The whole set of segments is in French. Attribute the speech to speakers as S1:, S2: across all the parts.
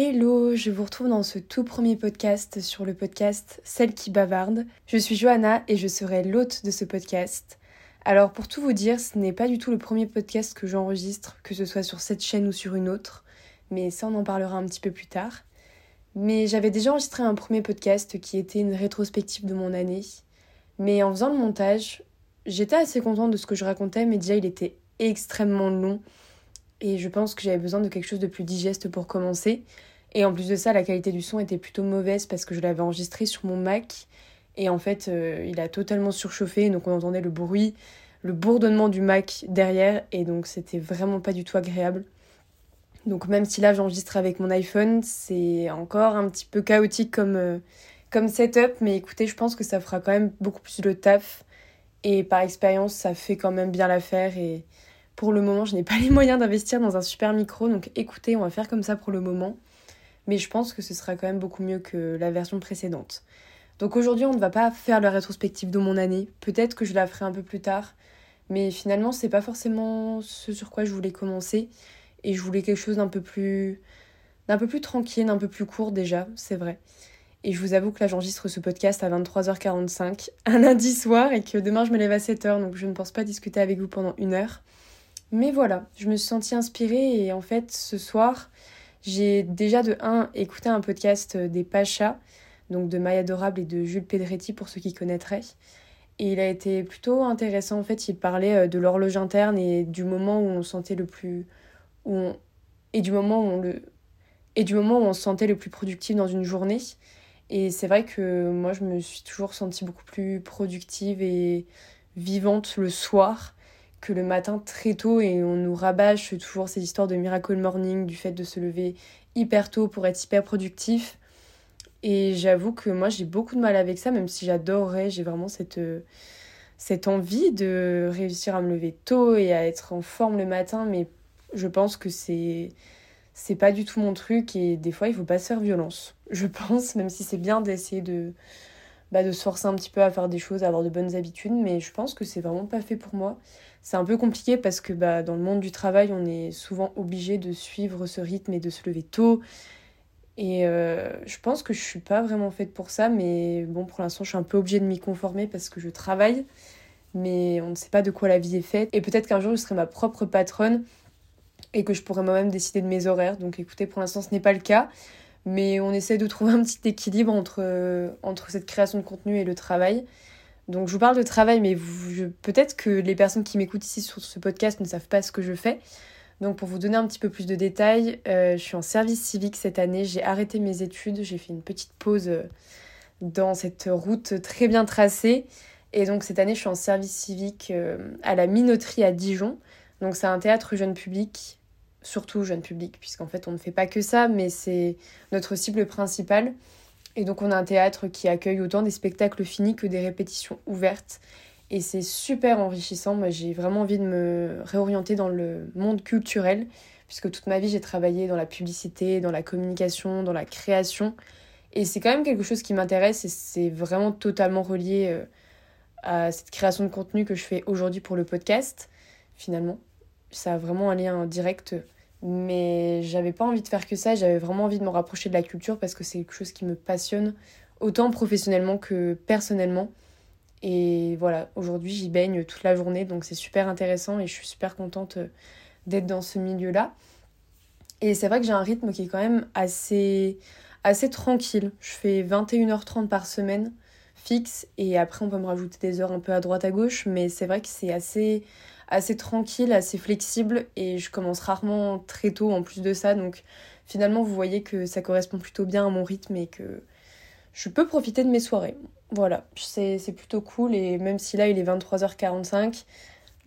S1: Hello, je vous retrouve dans ce tout premier podcast sur le podcast Celle qui bavarde. Je suis Johanna et je serai l'hôte de ce podcast. Alors pour tout vous dire, ce n'est pas du tout le premier podcast que j'enregistre, que ce soit sur cette chaîne ou sur une autre, mais ça on en parlera un petit peu plus tard. Mais j'avais déjà enregistré un premier podcast qui était une rétrospective de mon année. Mais en faisant le montage, j'étais assez contente de ce que je racontais, mais déjà il était extrêmement long. Et je pense que j'avais besoin de quelque chose de plus digeste pour commencer. Et en plus de ça, la qualité du son était plutôt mauvaise parce que je l'avais enregistré sur mon Mac. Et en fait, euh, il a totalement surchauffé. Donc on entendait le bruit, le bourdonnement du Mac derrière. Et donc c'était vraiment pas du tout agréable. Donc même si là j'enregistre avec mon iPhone, c'est encore un petit peu chaotique comme, euh, comme setup. Mais écoutez, je pense que ça fera quand même beaucoup plus le taf. Et par expérience, ça fait quand même bien l'affaire. Et pour le moment, je n'ai pas les moyens d'investir dans un super micro. Donc écoutez, on va faire comme ça pour le moment mais je pense que ce sera quand même beaucoup mieux que la version précédente. Donc aujourd'hui, on ne va pas faire la rétrospective de mon année. Peut-être que je la ferai un peu plus tard, mais finalement, c'est pas forcément ce sur quoi je voulais commencer. Et je voulais quelque chose d'un peu plus d'un peu plus tranquille, d'un peu plus court déjà, c'est vrai. Et je vous avoue que là, j'enregistre ce podcast à 23h45, un lundi soir, et que demain, je me lève à 7h, donc je ne pense pas discuter avec vous pendant une heure. Mais voilà, je me suis sentie inspirée, et en fait, ce soir, j'ai déjà de 1 écouté un podcast euh, des Pachas, donc de Maya Adorable et de Jules Pedretti pour ceux qui connaîtraient. Et il a été plutôt intéressant en fait, il parlait euh, de l'horloge interne et du moment où on sentait le plus où et du moment où on le et du moment où on se sentait le plus productif dans une journée. Et c'est vrai que moi je me suis toujours sentie beaucoup plus productive et vivante le soir que le matin très tôt et on nous rabâche toujours ces histoires de miracle morning, du fait de se lever hyper tôt pour être hyper productif. Et j'avoue que moi j'ai beaucoup de mal avec ça, même si j'adorerais, j'ai vraiment cette, cette envie de réussir à me lever tôt et à être en forme le matin, mais je pense que c'est c'est pas du tout mon truc et des fois il faut pas se faire violence. Je pense, même si c'est bien d'essayer de, bah, de se forcer un petit peu à faire des choses, à avoir de bonnes habitudes, mais je pense que c'est vraiment pas fait pour moi. C'est un peu compliqué parce que bah, dans le monde du travail, on est souvent obligé de suivre ce rythme et de se lever tôt. Et euh, je pense que je suis pas vraiment faite pour ça, mais bon, pour l'instant, je suis un peu obligée de m'y conformer parce que je travaille, mais on ne sait pas de quoi la vie est faite. Et peut-être qu'un jour, je serai ma propre patronne et que je pourrai moi-même décider de mes horaires. Donc écoutez, pour l'instant, ce n'est pas le cas mais on essaie de trouver un petit équilibre entre, euh, entre cette création de contenu et le travail. Donc je vous parle de travail, mais peut-être que les personnes qui m'écoutent ici sur ce podcast ne savent pas ce que je fais. Donc pour vous donner un petit peu plus de détails, euh, je suis en service civique cette année, j'ai arrêté mes études, j'ai fait une petite pause euh, dans cette route très bien tracée. Et donc cette année, je suis en service civique à la Minoterie à Dijon. Donc c'est un théâtre jeune public surtout jeune public, puisqu'en fait on ne fait pas que ça, mais c'est notre cible principale. Et donc on a un théâtre qui accueille autant des spectacles finis que des répétitions ouvertes. Et c'est super enrichissant. Moi j'ai vraiment envie de me réorienter dans le monde culturel, puisque toute ma vie j'ai travaillé dans la publicité, dans la communication, dans la création. Et c'est quand même quelque chose qui m'intéresse et c'est vraiment totalement relié euh, à cette création de contenu que je fais aujourd'hui pour le podcast, finalement ça a vraiment un lien direct. Mais j'avais pas envie de faire que ça, j'avais vraiment envie de me rapprocher de la culture parce que c'est quelque chose qui me passionne, autant professionnellement que personnellement. Et voilà, aujourd'hui j'y baigne toute la journée, donc c'est super intéressant et je suis super contente euh, d'être dans ce milieu-là. Et c'est vrai que j'ai un rythme qui est quand même assez, assez tranquille. Je fais 21h30 par semaine fixe et après on peut me rajouter des heures un peu à droite à gauche, mais c'est vrai que c'est assez assez tranquille, assez flexible et je commence rarement très tôt en plus de ça. Donc finalement, vous voyez que ça correspond plutôt bien à mon rythme et que je peux profiter de mes soirées. Voilà, c'est plutôt cool et même si là il est 23h45,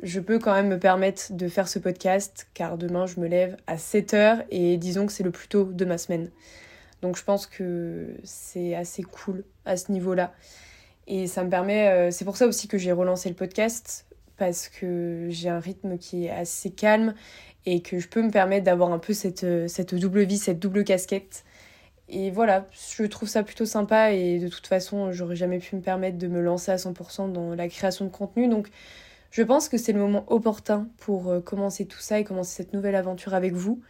S1: je peux quand même me permettre de faire ce podcast car demain je me lève à 7h et disons que c'est le plus tôt de ma semaine. Donc je pense que c'est assez cool à ce niveau-là. Et ça me permet, euh, c'est pour ça aussi que j'ai relancé le podcast, parce que j'ai un rythme qui est assez calme et que je peux me permettre d'avoir un peu cette, cette double vie, cette double casquette. Et voilà, je trouve ça plutôt sympa et de toute façon, j'aurais jamais pu me permettre de me lancer à 100% dans la création de contenu. Donc, je pense que c'est le moment opportun pour euh, commencer tout ça et commencer cette nouvelle aventure avec vous.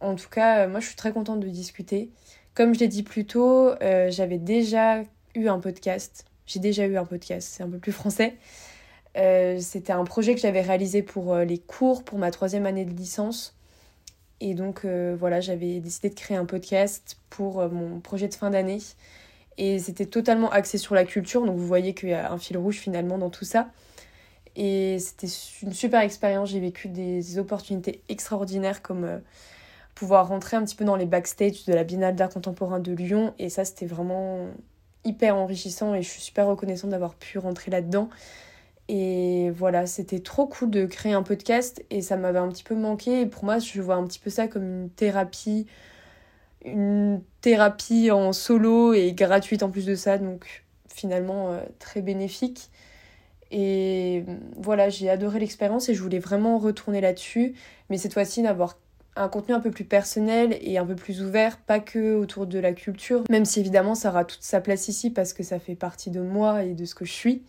S1: En tout cas, moi, je suis très contente de discuter. Comme je l'ai dit plus tôt, j'avais déjà eu un podcast. J'ai déjà eu un podcast, c'est un peu plus français. C'était un projet que j'avais réalisé pour les cours, pour ma troisième année de licence. Et donc voilà, j'avais décidé de créer un podcast pour mon projet de fin d'année. Et c'était totalement axé sur la culture, donc vous voyez qu'il y a un fil rouge finalement dans tout ça. Et c'était une super expérience, j'ai vécu des opportunités extraordinaires comme euh, pouvoir rentrer un petit peu dans les backstage de la Biennale d'art contemporain de Lyon. Et ça, c'était vraiment hyper enrichissant et je suis super reconnaissante d'avoir pu rentrer là-dedans. Et voilà, c'était trop cool de créer un podcast et ça m'avait un petit peu manqué. Et pour moi, je vois un petit peu ça comme une thérapie une thérapie en solo et gratuite en plus de ça, donc finalement euh, très bénéfique. Et voilà, j'ai adoré l'expérience et je voulais vraiment retourner là-dessus, mais cette fois-ci d'avoir un contenu un peu plus personnel et un peu plus ouvert, pas que autour de la culture, même si évidemment ça aura toute sa place ici parce que ça fait partie de moi et de ce que je suis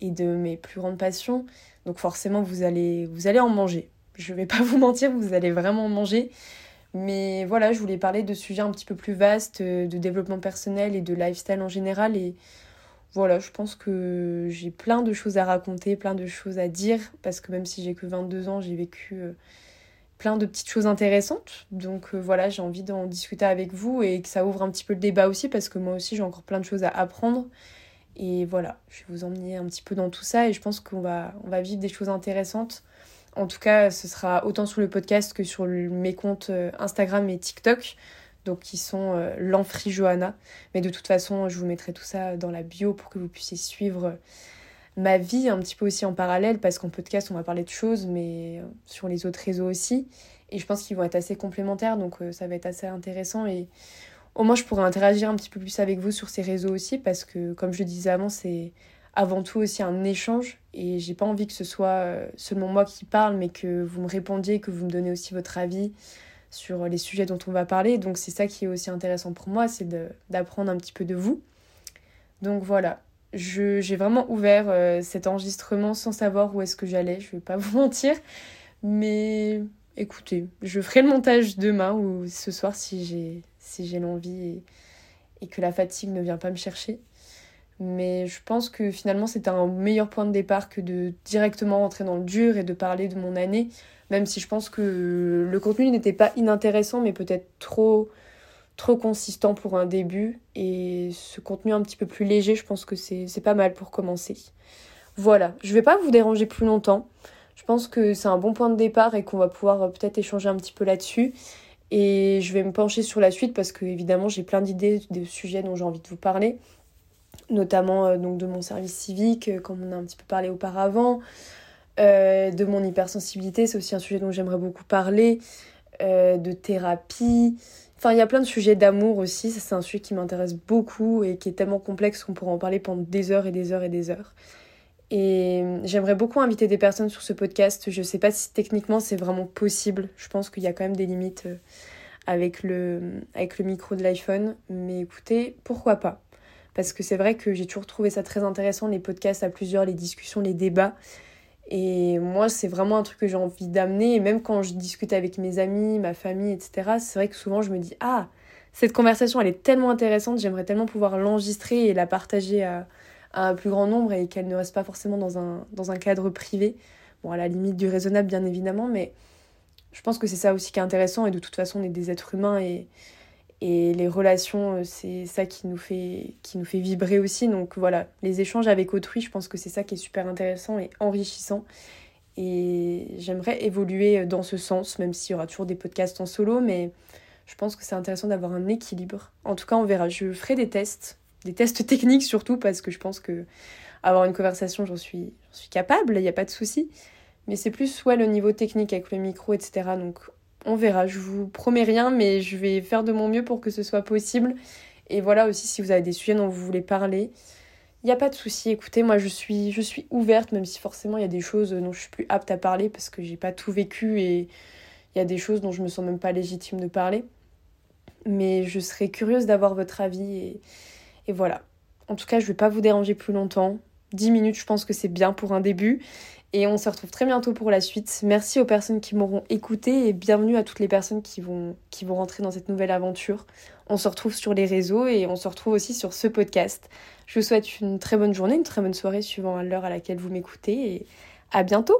S1: et de mes plus grandes passions. Donc forcément vous allez vous allez en manger. Je vais pas vous mentir, vous allez vraiment en manger. Mais voilà, je voulais parler de sujets un petit peu plus vastes, euh, de développement personnel et de lifestyle en général. Et voilà, je pense que j'ai plein de choses à raconter, plein de choses à dire, parce que même si j'ai que 22 ans, j'ai vécu euh, plein de petites choses intéressantes. Donc euh, voilà, j'ai envie d'en discuter avec vous et que ça ouvre un petit peu le débat aussi, parce que moi aussi j'ai encore plein de choses à apprendre. Et voilà, je vais vous emmener un petit peu dans tout ça et je pense qu'on va, vivre des choses intéressantes. En tout cas, ce sera autant sur le podcast que sur mes comptes euh, Instagram et TikTok, donc qui sont euh, l'Enfri Johanna. Mais de toute façon, je vous mettrai tout ça dans la bio pour que vous puissiez suivre ma vie un petit peu aussi en parallèle, parce qu'en podcast, on va parler de choses, mais sur les autres réseaux aussi. Et je pense qu'ils vont être assez complémentaires, donc ça va être assez intéressant. Et au moins, je pourrai interagir un petit peu plus avec vous sur ces réseaux aussi, parce que, comme je le disais avant, c'est avant tout aussi un échange et j'ai pas envie que ce soit euh, seulement moi qui parle mais que vous me répondiez, que vous me donnez aussi votre avis sur les sujets dont on va parler. Donc c'est ça qui est aussi intéressant pour moi, c'est d'apprendre un petit peu de vous. Donc voilà, j'ai vraiment ouvert euh, cet enregistrement sans savoir où est-ce que j'allais, je vais pas vous mentir. Mais écoutez, je ferai le montage demain ou ce soir si j'ai si l'envie et que la fatigue ne vient pas me chercher. Mais je pense que finalement c'était un meilleur point de départ que de directement rentrer dans le dur et de parler de mon année, même si je pense que le contenu n'était pas inintéressant mais peut-être trop trop consistant pour un début et ce contenu un petit peu plus léger, je pense que c'est pas mal pour commencer. Voilà, je vais pas vous déranger plus longtemps. Je pense que c'est un bon point de départ et qu'on va pouvoir peut-être échanger un petit peu là-dessus. Et je vais me pencher sur la suite parce que évidemment j'ai plein d'idées de sujets dont j'ai envie de vous parler notamment euh, donc de mon service civique, euh, comme on a un petit peu parlé auparavant, euh, de mon hypersensibilité, c'est aussi un sujet dont j'aimerais beaucoup parler, de thérapie. Enfin, il y a plein de sujets d'amour aussi, ça c'est un sujet qui m'intéresse beaucoup et qui est tellement complexe qu'on pourrait en parler pendant des heures et des heures et des heures. Et j'aimerais beaucoup inviter des personnes sur ce podcast. Je sais pas si techniquement c'est vraiment possible. Je pense qu'il y a quand même des limites avec le, avec le micro de l'iPhone. Mais écoutez, pourquoi pas? Parce que c'est vrai que j'ai toujours trouvé ça très intéressant, les podcasts à plusieurs, les discussions, les débats. Et moi, c'est vraiment un truc que j'ai envie d'amener. Et même quand je discute avec mes amis, ma famille, etc., c'est vrai que souvent je me dis Ah, cette conversation, elle est tellement intéressante, j'aimerais tellement pouvoir l'enregistrer et la partager à, un plus grand nombre et qu'elle ne reste pas forcément dans un, dans un cadre privé. Bon, à la limite du raisonnable, bien évidemment, mais je pense que c'est ça aussi qui est intéressant. Et de toute façon, on est des êtres humains et, et les relations, euh, c'est ça qui nous, fait, qui nous fait vibrer aussi. Donc voilà, les échanges avec autrui, je pense que c'est ça qui est super intéressant et enrichissant. Et j'aimerais évoluer dans ce sens, même s'il y aura toujours des podcasts en solo, mais je pense que c'est intéressant d'avoir un équilibre. En tout cas, on verra. Je ferai des tests, des tests techniques surtout, parce que je pense que avoir une conversation, j'en suis, suis capable, il n'y a pas de souci. Mais c'est plus soit le niveau technique avec le micro, etc. Donc on verra. Je vous promets rien, mais je vais faire de mon mieux pour que ce soit possible. Et voilà aussi si vous avez des sujets dont vous voulez parler. Il n'y a pas de souci, écoutez, moi je suis, je suis ouverte, même si forcément il y a des choses dont je suis plus apte à parler parce que j'ai pas tout vécu et il y a des choses dont je me sens même pas légitime de parler. Mais je serais curieuse d'avoir votre avis et, voilà. En tout cas, je vais pas vous déranger plus longtemps. 10 minutes, je pense que c'est bien pour un début. Et on se retrouve très bientôt pour la suite. Merci aux personnes qui m'auront écouté et bienvenue à toutes les personnes qui vont, qui vont rentrer dans cette nouvelle aventure. On se retrouve sur les réseaux et on se retrouve aussi sur ce podcast. Je vous souhaite une très bonne journée, une très bonne soirée suivant l'heure à laquelle vous m'écoutez et à bientôt